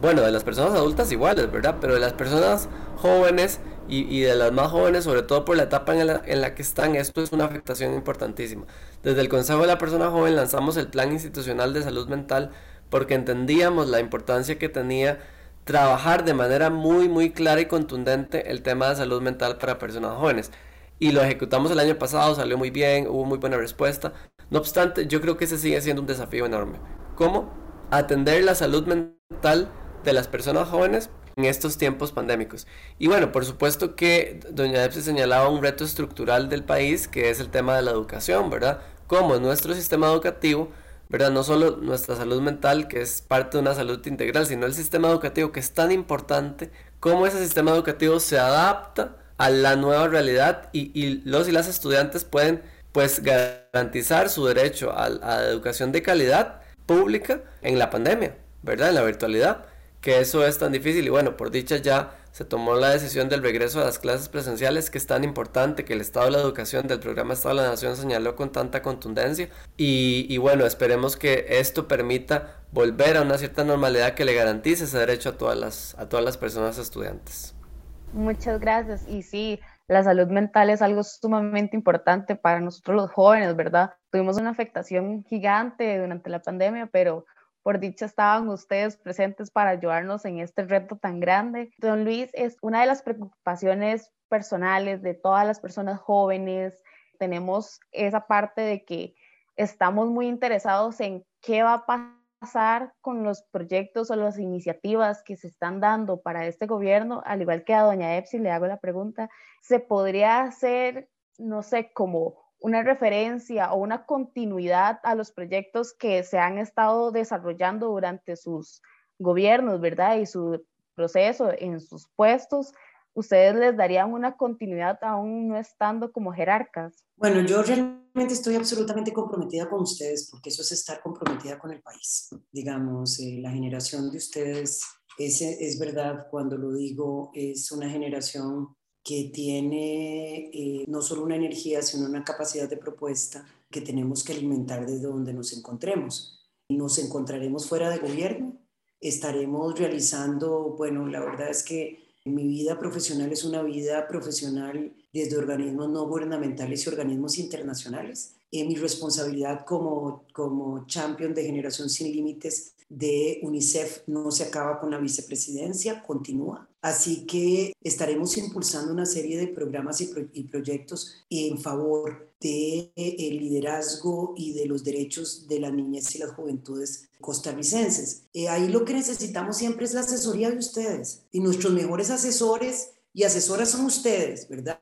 bueno, de las personas adultas iguales, ¿verdad? Pero de las personas jóvenes y, de las más jóvenes, sobre todo por la etapa en la, en la, que están, esto es una afectación importantísima. Desde el Consejo de la Persona Joven lanzamos el Plan Institucional de Salud Mental porque entendíamos la importancia que tenía trabajar de manera muy, muy clara y contundente el tema de salud mental para personas jóvenes. Y lo ejecutamos el año pasado, salió muy bien, hubo muy buena respuesta. No obstante, yo creo que ese sigue siendo un desafío enorme cómo atender la salud mental de las personas jóvenes en estos tiempos pandémicos. Y bueno, por supuesto que doña Epsi señalaba un reto estructural del país, que es el tema de la educación, ¿verdad? Cómo nuestro sistema educativo, ¿verdad? No solo nuestra salud mental, que es parte de una salud integral, sino el sistema educativo que es tan importante, cómo ese sistema educativo se adapta a la nueva realidad y, y los y las estudiantes pueden pues garantizar su derecho a, a educación de calidad pública en la pandemia, ¿verdad? En la virtualidad, que eso es tan difícil y bueno, por dicha ya se tomó la decisión del regreso a las clases presenciales, que es tan importante que el Estado de la Educación del programa Estado de la Nación señaló con tanta contundencia. Y, y, bueno, esperemos que esto permita volver a una cierta normalidad que le garantice ese derecho a todas las, a todas las personas estudiantes. Muchas gracias. Y sí, la salud mental es algo sumamente importante para nosotros los jóvenes, ¿verdad? Tuvimos una afectación gigante durante la pandemia, pero por dicha estaban ustedes presentes para ayudarnos en este reto tan grande. Don Luis, es una de las preocupaciones personales de todas las personas jóvenes. Tenemos esa parte de que estamos muy interesados en qué va a pasar pasar con los proyectos o las iniciativas que se están dando para este gobierno? Al igual que a doña Epsi le hago la pregunta, ¿se podría hacer, no sé, como una referencia o una continuidad a los proyectos que se han estado desarrollando durante sus gobiernos, ¿verdad? Y su proceso en sus puestos ustedes les darían una continuidad aún no estando como jerarcas? Bueno, yo realmente estoy absolutamente comprometida con ustedes porque eso es estar comprometida con el país. Digamos, eh, la generación de ustedes, es, es verdad cuando lo digo, es una generación que tiene eh, no solo una energía, sino una capacidad de propuesta que tenemos que alimentar desde donde nos encontremos. Nos encontraremos fuera de gobierno, estaremos realizando, bueno, la verdad es que mi vida profesional es una vida profesional desde organismos no gubernamentales y organismos internacionales. Eh, mi responsabilidad como, como champion de Generación Sin Límites de UNICEF no se acaba con la vicepresidencia, continúa. Así que estaremos impulsando una serie de programas y, proyectos en favor del de liderazgo y de los derechos de las niñez y las juventudes costarricenses. Eh, ahí lo que necesitamos siempre es la asesoría de ustedes y nuestros mejores asesores y asesoras son ustedes, ¿verdad?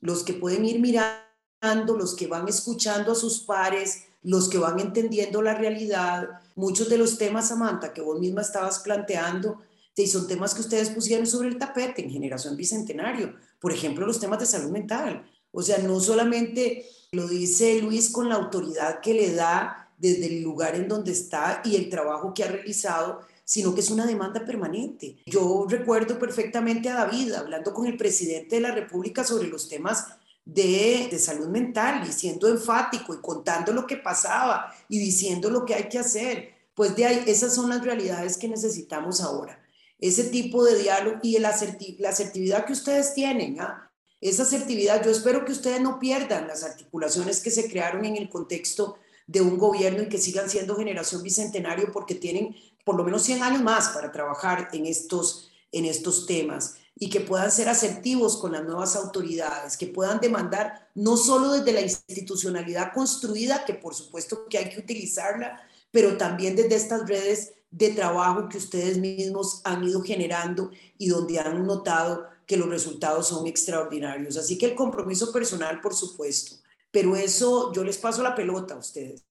Los que pueden ir mirando, los que van escuchando a sus pares, los que van entendiendo la realidad. Muchos de los temas, Samantha, que vos misma estabas planteando, son temas que ustedes pusieron sobre el tapete en Generación Bicentenario. Por ejemplo, los temas de salud mental. O sea, no solamente lo dice Luis con la autoridad que le da desde el lugar en donde está y el trabajo que ha realizado, sino que es una demanda permanente. Yo recuerdo perfectamente a David hablando con el presidente de la República sobre los temas de, de, salud mental y siendo enfático y contando lo que pasaba y diciendo lo que hay que hacer. Pues de ahí, esas son las realidades que necesitamos ahora. Ese tipo de diálogo y la, asertividad que ustedes tienen. ¿ah? Esa asertividad, yo espero que ustedes no pierdan las articulaciones que se crearon en el contexto de un gobierno y que sigan siendo generación bicentenario porque tienen por lo menos 100 años más para trabajar en estos, en estos temas y que puedan ser asertivos con las nuevas autoridades, que puedan demandar no solo desde la institucionalidad construida, que por supuesto que hay que utilizarla, pero también desde estas redes de trabajo que ustedes mismos han ido generando y donde han notado que los resultados son extraordinarios. Así que el compromiso personal, por supuesto, pero eso yo les paso la pelota a ustedes.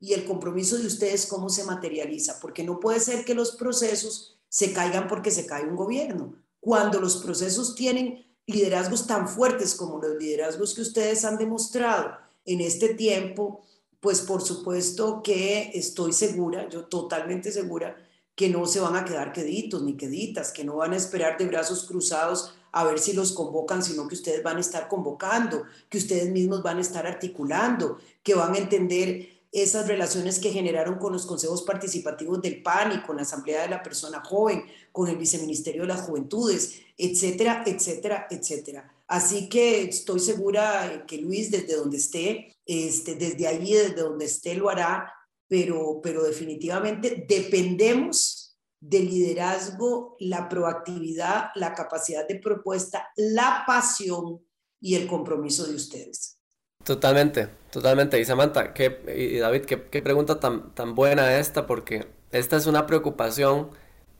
Y el compromiso de ustedes, ¿cómo se materializa? Porque no puede ser que los procesos se caigan porque se cae un gobierno cuando los procesos tienen liderazgos tan fuertes como los liderazgos que ustedes han demostrado en este tiempo, pues por supuesto que estoy segura, yo totalmente segura, que no se van a quedar queditos ni queditas, que no van a esperar de brazos cruzados a ver si los convocan, sino que ustedes van a estar convocando, que ustedes mismos van a estar articulando, que van a entender esas relaciones que generaron con los consejos participativos del PAN y con la Asamblea de la Persona Joven, con el Viceministerio de las Juventudes, etcétera, etcétera, etcétera. Así que estoy segura que Luis, desde donde esté, este, desde allí, desde donde esté, lo hará, pero, pero definitivamente dependemos del liderazgo, la proactividad, la capacidad de propuesta, la pasión y el compromiso de ustedes. Totalmente, totalmente. Y Samantha, qué, y David, qué, qué, pregunta tan, tan buena esta, porque esta es una preocupación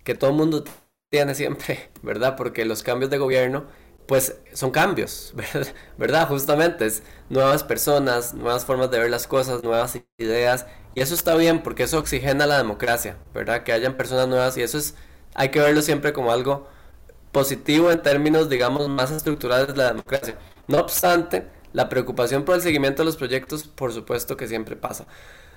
que todo el mundo tiene siempre, *laughs* ¿verdad? Porque los cambios de gobierno, pues son cambios, *laughs* ¿verdad? Justamente es nuevas personas, nuevas formas de ver las cosas, nuevas ideas. Y eso está bien porque eso oxigena la democracia, ¿verdad? Que hayan personas nuevas y eso es, hay que verlo siempre como algo positivo en términos, digamos, más estructurales de la democracia. No obstante, la preocupación por el seguimiento de los proyectos, por supuesto que siempre pasa.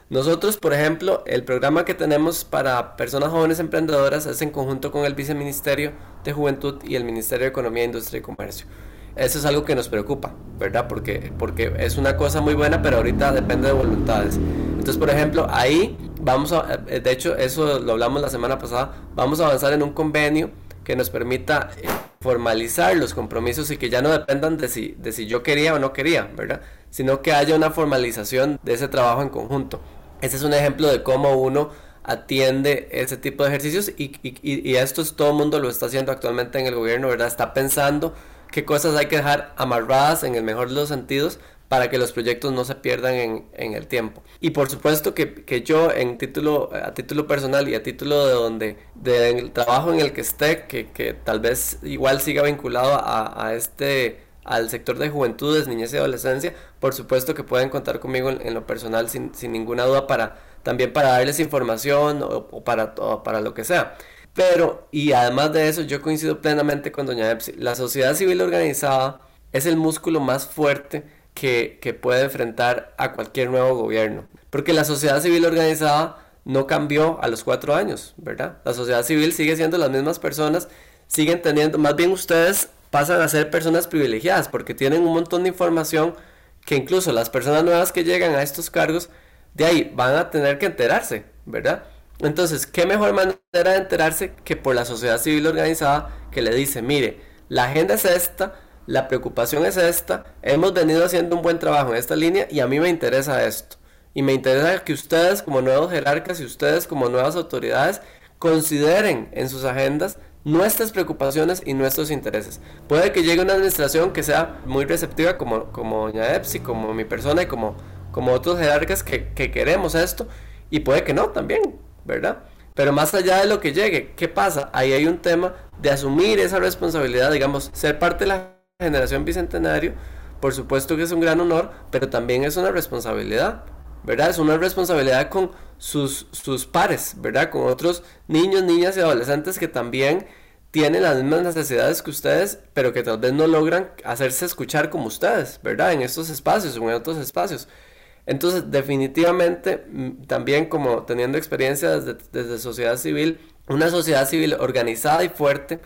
Nosotros, por ejemplo, el programa que tenemos para personas jóvenes emprendedoras es en conjunto con el Viceministerio de Juventud y el Ministerio de Economía, Industria y Comercio. Eso es algo que nos preocupa, ¿verdad? Porque, porque es una cosa muy buena, pero ahorita depende de voluntades. Entonces, por ejemplo, ahí vamos a, eh, de hecho, eso lo hablamos la semana pasada, vamos a avanzar en un convenio que nos permita eh, formalizar los compromisos y que ya no dependan de si, de si yo quería o no quería, ¿verdad? Sino que haya una formalización de ese trabajo en conjunto. Ese es un ejemplo de cómo uno atiende ese tipo de ejercicios y, y, y esto es, todo el mundo lo está haciendo actualmente en el gobierno, ¿verdad? Está pensando qué cosas hay que dejar amarradas en el mejor de los sentidos para que los proyectos no se pierdan en, en el tiempo. Y por supuesto que, que, yo en título, a título personal y a título de donde, del trabajo en el que esté, que, que tal vez igual siga vinculado a, a, este al sector de juventudes, niñez y adolescencia, por supuesto que pueden contar conmigo en, lo personal sin, sin, ninguna duda para también para darles información o, para, para lo que sea. Pero, y además de eso, yo coincido plenamente con doña Epsi, la sociedad civil organizada es el músculo más fuerte que, puede enfrentar a cualquier nuevo gobierno. Porque la sociedad civil organizada no cambió a los cuatro años, ¿verdad? La sociedad civil sigue siendo las mismas personas, siguen teniendo, más bien ustedes pasan a ser personas privilegiadas porque tienen un montón de información que incluso las personas nuevas que llegan a estos cargos, de ahí van a tener que enterarse, ¿verdad? Entonces, ¿qué mejor manera de enterarse que por la sociedad civil organizada que le dice, mire, la agenda es esta, la preocupación es esta, hemos venido haciendo un buen trabajo en esta línea y a mí me interesa esto. Y me interesa que ustedes como nuevos jerarcas y ustedes como nuevas autoridades consideren en sus agendas nuestras preocupaciones y nuestros intereses. Puede que llegue una administración que sea muy receptiva como, como doña Epsi, como mi persona y como, como otros jerarcas que, que queremos esto. Y puede que no también, ¿verdad? Pero más allá de lo que llegue, ¿qué pasa? Ahí hay un tema de asumir esa responsabilidad, digamos, ser parte de la generación bicentenario, por supuesto que es un gran honor, pero también es una responsabilidad, ¿verdad? Es una responsabilidad con sus, sus pares, ¿verdad? Con otros niños, niñas y adolescentes que también tienen las mismas necesidades que ustedes, pero que tal vez no logran hacerse escuchar como ustedes, ¿verdad? En estos espacios o en otros espacios. Entonces, definitivamente, mm, también como teniendo experiencia desde, desde sociedad civil, una sociedad civil organizada y fuerte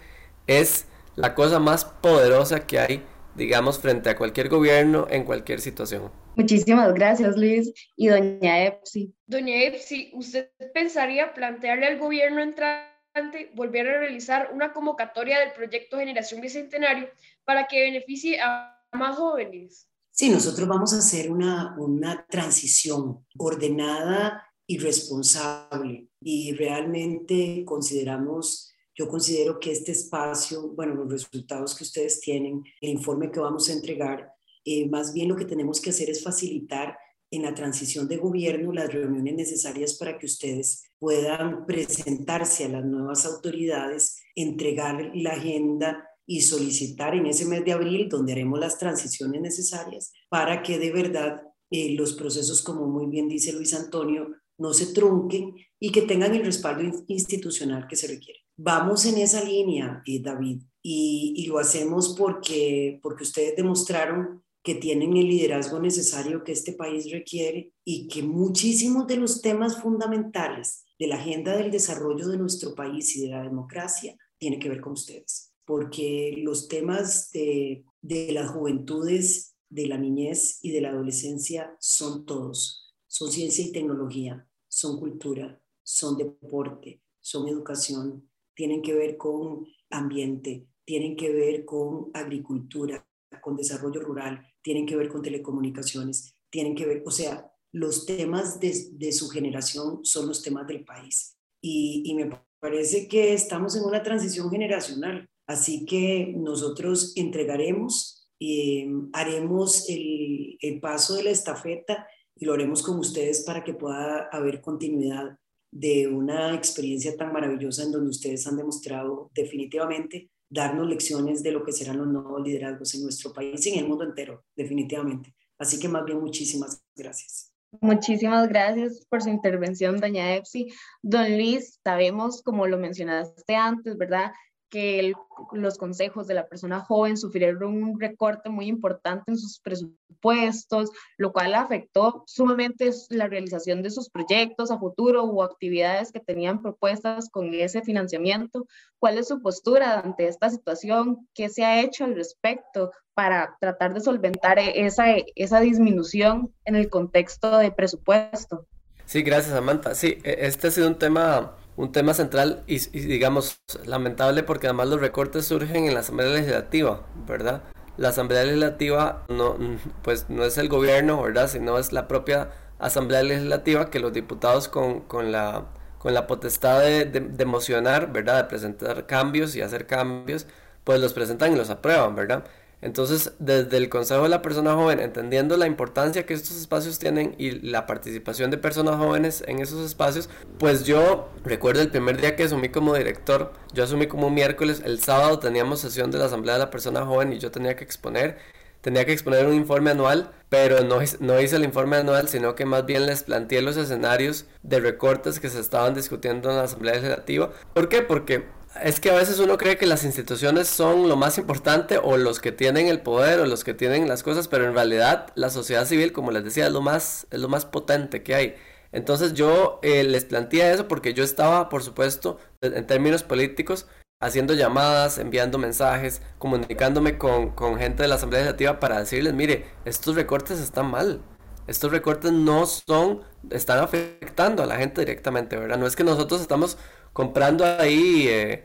es la cosa más poderosa que hay, digamos, frente a cualquier gobierno en cualquier situación. Muchísimas gracias, Luis. Y doña Epsi. Doña Epsi, ¿usted pensaría plantearle al gobierno entrante volver a realizar una convocatoria del proyecto Generación Bicentenario para que beneficie a más jóvenes? Sí, nosotros vamos a hacer una, una transición ordenada y responsable y realmente consideramos, yo considero que este espacio, bueno, los resultados que ustedes tienen, el informe que vamos a entregar, eh, más bien lo que tenemos que hacer es facilitar en la transición de gobierno las reuniones necesarias para que ustedes puedan presentarse a las nuevas autoridades, entregar la agenda y solicitar en ese mes de abril, donde haremos las transiciones necesarias para que de verdad eh, los procesos, como muy bien dice Luis Antonio, no se trunquen y que tengan el respaldo institucional que se requiere. Vamos en esa línea, eh, David, y, y, lo hacemos porque, porque ustedes demostraron que tienen el liderazgo necesario que este país requiere y que muchísimos de los temas fundamentales de la agenda del desarrollo de nuestro país y de la democracia tiene que ver con ustedes, porque los temas de, de las juventudes, de la niñez y de la adolescencia son todos, son ciencia y tecnología, son cultura, son deporte, son educación, tienen que ver con ambiente, tienen que ver con agricultura, con desarrollo rural, tienen que ver con telecomunicaciones, tienen que ver, o sea, los temas de, su generación son los temas del país. Y, me parece que estamos en una transición generacional, así que nosotros entregaremos, eh, haremos el, el paso de la estafeta y lo haremos con ustedes para que pueda haber continuidad de una experiencia tan maravillosa en donde ustedes han demostrado definitivamente darnos lecciones de lo que serán los nuevos liderazgos en nuestro país y en el mundo entero, definitivamente. Así que más bien muchísimas gracias. Muchísimas gracias por su intervención, doña Epsi. Don Luis, sabemos, como lo mencionaste antes, ¿verdad? Que los consejos de la persona joven sufrieron un recorte muy importante en sus presupuestos, lo cual afectó sumamente la realización de sus proyectos a futuro o actividades que tenían propuestas con ese financiamiento. ¿Cuál es su postura ante esta situación? ¿Qué se ha hecho al respecto para tratar de solventar esa, esa disminución en el contexto de presupuesto? Sí, gracias, Samantha. Sí, e, este ha sido un tema un tema central y, digamos lamentable porque además los recortes surgen en la Asamblea Legislativa, ¿verdad? La Asamblea Legislativa no, pues no es el gobierno, ¿verdad? Sino es la propia Asamblea Legislativa que los diputados con, con la, con la potestad de, de, de mocionar, ¿verdad? De presentar cambios y hacer cambios, pues los presentan y los aprueban, ¿verdad? Entonces, desde el Consejo de la Persona Joven, entendiendo la importancia que estos espacios tienen y la participación de personas jóvenes en esos espacios, pues yo recuerdo el primer día que asumí como director, yo asumí como un miércoles, el sábado teníamos sesión de la Asamblea de la Persona Joven y yo tenía que exponer, tenía que exponer un informe anual, pero no, no hice el informe anual, sino que más bien les planteé los escenarios de recortes que se estaban discutiendo en la Asamblea Legislativa. ¿Por qué? Porque es que a veces uno cree que las instituciones son lo más importante o los que tienen el poder o los que tienen las cosas, pero en realidad la sociedad civil, como les decía, es lo más, es lo más potente que hay. Entonces yo eh, les planteé eso porque yo estaba, por supuesto, en términos políticos, haciendo llamadas, enviando mensajes, comunicándome con, con gente de la Asamblea Legislativa para decirles, mire, estos recortes están mal. Estos recortes no son, están afectando a la gente directamente, ¿verdad? No es que nosotros estamos comprando ahí eh,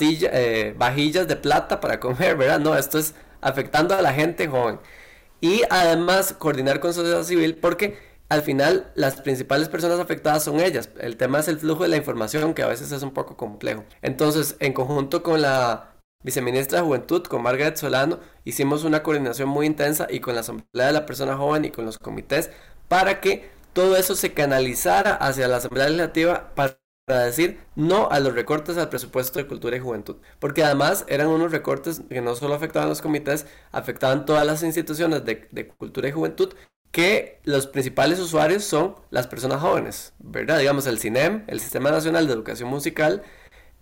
eh, vajillas de plata para comer, ¿verdad? No, esto es afectando a la gente joven. Y además coordinar con sociedad civil porque al final las principales personas afectadas son ellas. El tema es el flujo de la información que a veces es un poco complejo. Entonces, en conjunto con la viceministra de Juventud, con Margaret Solano, hicimos una coordinación muy intensa y con la Asamblea de la Persona Joven y con los comités para que todo eso se canalizara hacia la Asamblea Legislativa para para decir no a los recortes al presupuesto de cultura y juventud, porque además eran unos recortes que no solo afectaban los comités, afectaban todas las instituciones de, cultura y juventud que los principales usuarios son las personas jóvenes, ¿verdad? Digamos, el CINEM, el Sistema Nacional de Educación Musical,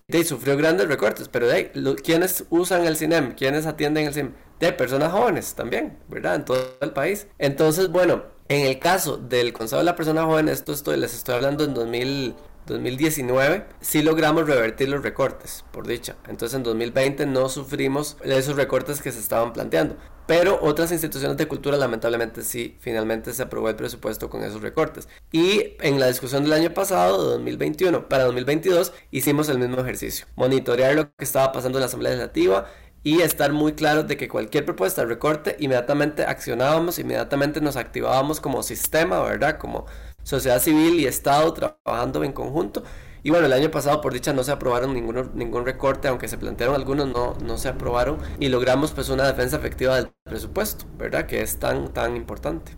de, sufrió grandes recortes, pero de ¿quiénes usan el CINEM? ¿Quiénes atienden el CINEM? De personas jóvenes también, ¿verdad? En todo el país. Entonces, bueno, en el caso del Consejo de la Persona Joven, esto estoy, les estoy hablando en 2000, 2019 sí logramos revertir los recortes, por dicha. Entonces en 2020 no sufrimos esos recortes que se estaban planteando. Pero otras instituciones de cultura lamentablemente sí, finalmente se aprobó el presupuesto con esos recortes. Y en la discusión del año pasado, de 2021 para 2022, hicimos el mismo ejercicio. Monitorear lo que estaba pasando en la Asamblea Legislativa y estar muy claros de que cualquier propuesta de recorte inmediatamente accionábamos, inmediatamente nos activábamos como sistema, ¿verdad? Como sociedad civil y Estado trabajando en conjunto. Y bueno, el año pasado por dicha no se aprobaron ningún, ningún recorte, aunque se plantearon algunos, no, no se aprobaron y logramos pues una defensa efectiva del presupuesto, ¿verdad? Que es tan, tan importante.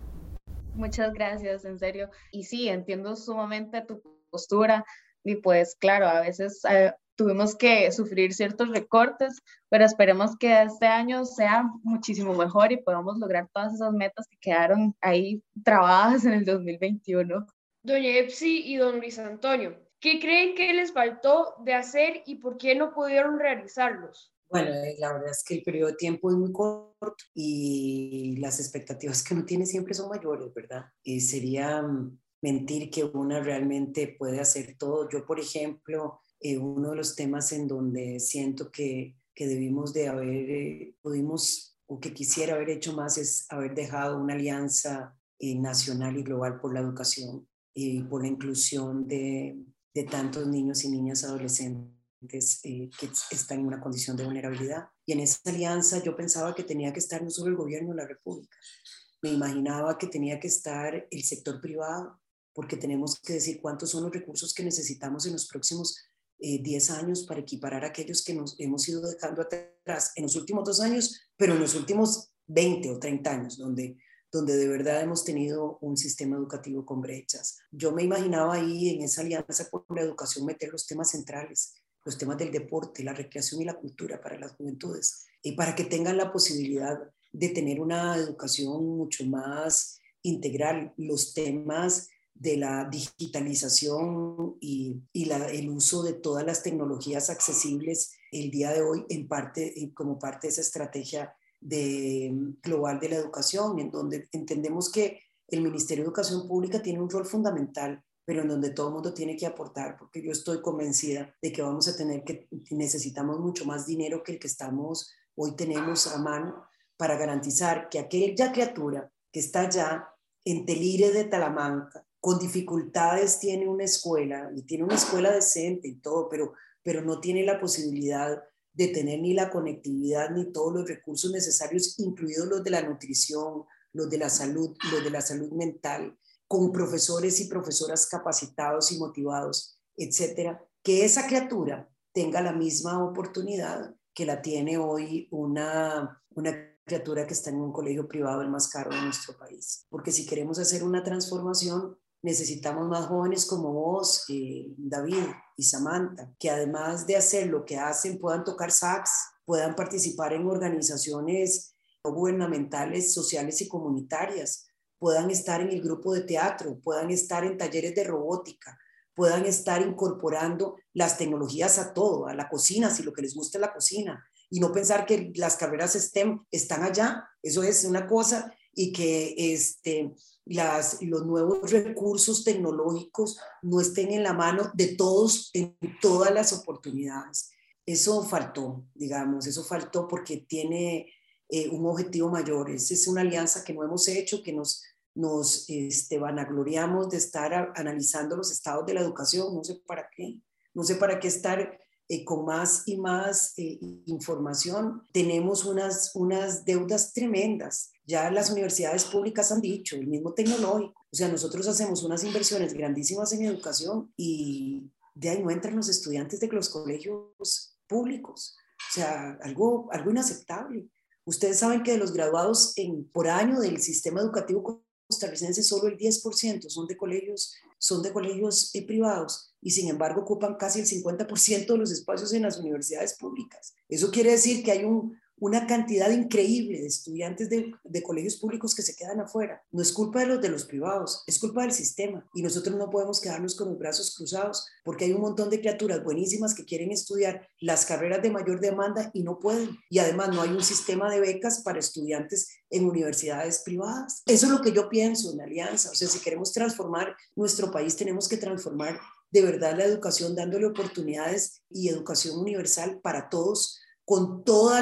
Muchas gracias, en serio. Y sí, entiendo sumamente tu postura y pues claro, a veces eh, tuvimos que sufrir ciertos recortes, pero esperemos que este año sea muchísimo mejor y podamos lograr todas esas metas que quedaron ahí trabadas en el 2021. Doña Epsi y don Luis Antonio, ¿qué creen que les faltó de hacer y por qué no pudieron realizarlos? Bueno, eh, la verdad es que el periodo de tiempo es muy corto y las expectativas que uno tiene siempre son mayores, ¿verdad? Y sería mm, mentir que una realmente puede hacer todo. Yo, por ejemplo, eh, uno de los temas en donde siento que, que debimos de haber, eh, pudimos o que quisiera haber hecho más es haber dejado una alianza eh, nacional y global por la educación y por la inclusión de, de tantos niños y niñas adolescentes que están en una condición de vulnerabilidad. Y en esa alianza yo pensaba que tenía que estar no solo el gobierno de la República, me imaginaba que tenía que estar el sector privado, porque tenemos que decir cuántos son los recursos que necesitamos en los próximos 10 eh, años para equiparar a aquellos que nos hemos ido dejando atrás en los últimos dos años, pero en los últimos 20 o 30 años, donde, donde de verdad hemos tenido un sistema educativo con brechas. Yo me imaginaba ahí en esa alianza por la educación meter los temas centrales, los temas del deporte, la recreación y la cultura para las juventudes, y para que tengan la posibilidad de tener una educación mucho más integral, los temas de la digitalización y, el uso de todas las tecnologías accesibles el día de hoy en parte, como parte de esa estrategia de, global de la educación, en donde entendemos que el Ministerio de Educación Pública tiene un rol fundamental, pero en donde todo el mundo tiene que aportar, porque yo estoy convencida de que vamos a tener que, necesitamos mucho más dinero que el que estamos, hoy tenemos a mano para garantizar que aquella criatura que está allá en Telire de Talamanca, con dificultades tiene una escuela y tiene una escuela decente y todo, pero, pero no tiene la posibilidad de tener ni la conectividad ni todos los recursos necesarios, incluidos los de la nutrición, los de la salud, los de la salud mental, con profesores y profesoras capacitados y motivados, etcétera, que esa criatura tenga la misma oportunidad que la tiene hoy una, una criatura que está en un colegio privado el más caro de nuestro país. Porque si queremos hacer una transformación, necesitamos más jóvenes como vos, eh, David y Samantha, que además de hacer lo que hacen, puedan tocar sax, puedan participar en organizaciones gubernamentales, sociales y comunitarias, puedan estar en el grupo de teatro, puedan estar en talleres de robótica, puedan estar incorporando las tecnologías a todo, a la cocina, si lo que les gusta es la cocina, y no pensar que las carreras STEM están allá, eso es una cosa, y que este, las, los nuevos recursos tecnológicos no estén en la mano de todos en todas las oportunidades. Eso faltó, digamos, eso faltó porque tiene eh, un objetivo mayor. Esa es una alianza que no hemos hecho, que nos, nos este, vanagloriamos de estar analizando los estados de la educación, no sé para qué, no sé para qué estar eh, con más y más eh, información. Tenemos unas, unas deudas tremendas ya las universidades públicas han dicho, el mismo tecnológico. O sea, nosotros hacemos unas inversiones grandísimas en educación y de ahí no entran los estudiantes de los colegios públicos. O sea, algo, algo inaceptable. Ustedes saben que de los graduados en, por año del sistema educativo costarricense, solo el 10% son de colegios, son de colegios eh, privados y sin embargo ocupan casi el 50% de los espacios en las universidades públicas. Eso quiere decir que hay un, una cantidad increíble de estudiantes de, colegios públicos que se quedan afuera. No es culpa de los de los privados, es culpa del sistema. Y nosotros no podemos quedarnos con los brazos cruzados porque hay un montón de criaturas buenísimas que quieren estudiar las carreras de mayor demanda y no pueden. Y además no hay un sistema de becas para estudiantes en universidades privadas. Eso es lo que yo pienso en Alianza. O sea, si queremos transformar nuestro país, tenemos que transformar de verdad la educación dándole oportunidades y educación universal para todos con todo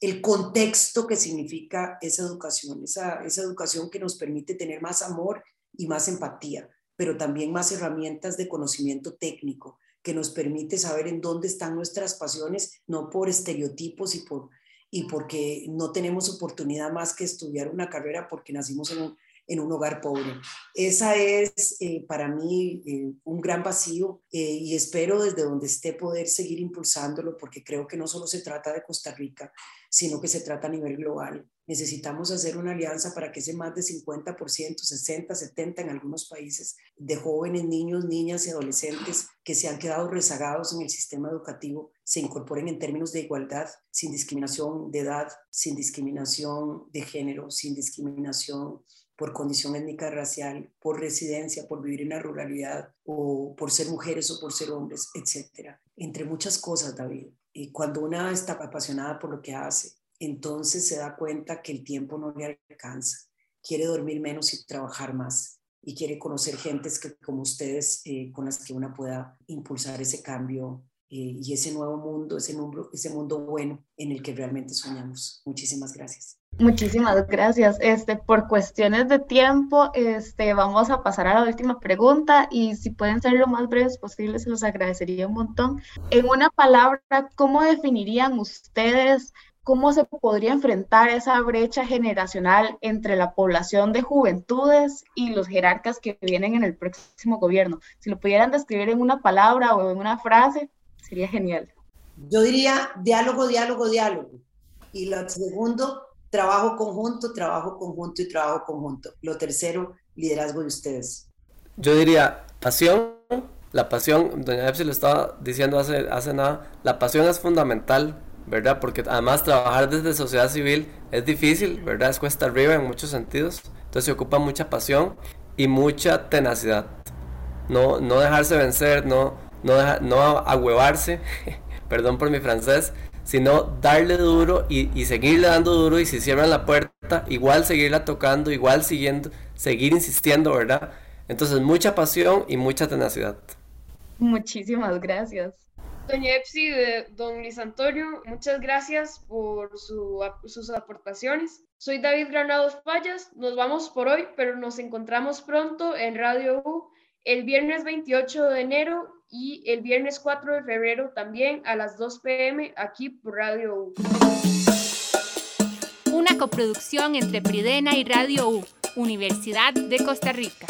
el contexto que significa esa educación, esa, esa educación que nos permite tener más amor y más empatía, pero también más herramientas de conocimiento técnico, que nos permite saber en dónde están nuestras pasiones, no por estereotipos y, por, y porque no tenemos oportunidad más que estudiar una carrera porque nacimos en un, en un hogar pobre. Esa es eh, para mí eh, un gran vacío eh, y espero desde donde esté poder seguir impulsándolo porque creo que no solo se trata de Costa Rica, sino que se trata a nivel global. Necesitamos hacer una alianza para que ese más de 50%, 60, 70 en algunos países de jóvenes, niños, niñas y adolescentes que se han quedado rezagados en el sistema educativo se incorporen en términos de igualdad, sin discriminación de edad, sin discriminación de género, sin discriminación por condición étnica racial, por residencia, por vivir en la ruralidad o por ser mujeres o por ser hombres, etcétera. Entre muchas cosas, David. Y cuando una está apasionada por lo que hace, entonces se da cuenta que el tiempo no le alcanza. Quiere dormir menos y trabajar más. Y quiere conocer gentes que, como ustedes eh, con las que una pueda impulsar ese cambio eh, y ese nuevo mundo, ese mundo bueno en el que realmente soñamos. Muchísimas gracias. Muchísimas gracias. Este, por cuestiones de tiempo, este, vamos a pasar a la última pregunta y si pueden ser lo más breves posible, se los agradecería un montón. En una palabra, ¿cómo definirían ustedes cómo se podría enfrentar esa brecha generacional entre la población de juventudes y los jerarcas que vienen en el próximo gobierno? Si lo pudieran describir en una palabra o en una frase, sería genial. Yo diría diálogo, diálogo, diálogo. Y lo segundo, trabajo conjunto, trabajo conjunto y trabajo conjunto. Lo tercero, liderazgo de ustedes. Yo diría pasión, la pasión, doña Epsi lo estaba diciendo hace, hace nada, la pasión es fundamental, ¿verdad? Porque además trabajar desde sociedad civil es difícil, ¿verdad? Es cuesta arriba en muchos sentidos. Entonces se ocupa mucha pasión y mucha tenacidad. No, no dejarse vencer, no, no, deja, no ahuevarse, *laughs* perdón por mi francés, sino darle duro y, seguirle dando duro y si cierran la puerta, igual seguirla tocando, igual siguiendo, seguir insistiendo, ¿verdad? Entonces, mucha pasión y mucha tenacidad. Muchísimas gracias. Doña Epsi, de don Luis Antonio, muchas gracias por sus aportaciones. Soy David Granados Payas, nos vamos por hoy, pero nos encontramos pronto en Radio U el viernes 28 de enero y el viernes 4 de febrero también a las 2 pm aquí por Radio U. Una coproducción entre Pridena y Radio U, Universidad de Costa Rica.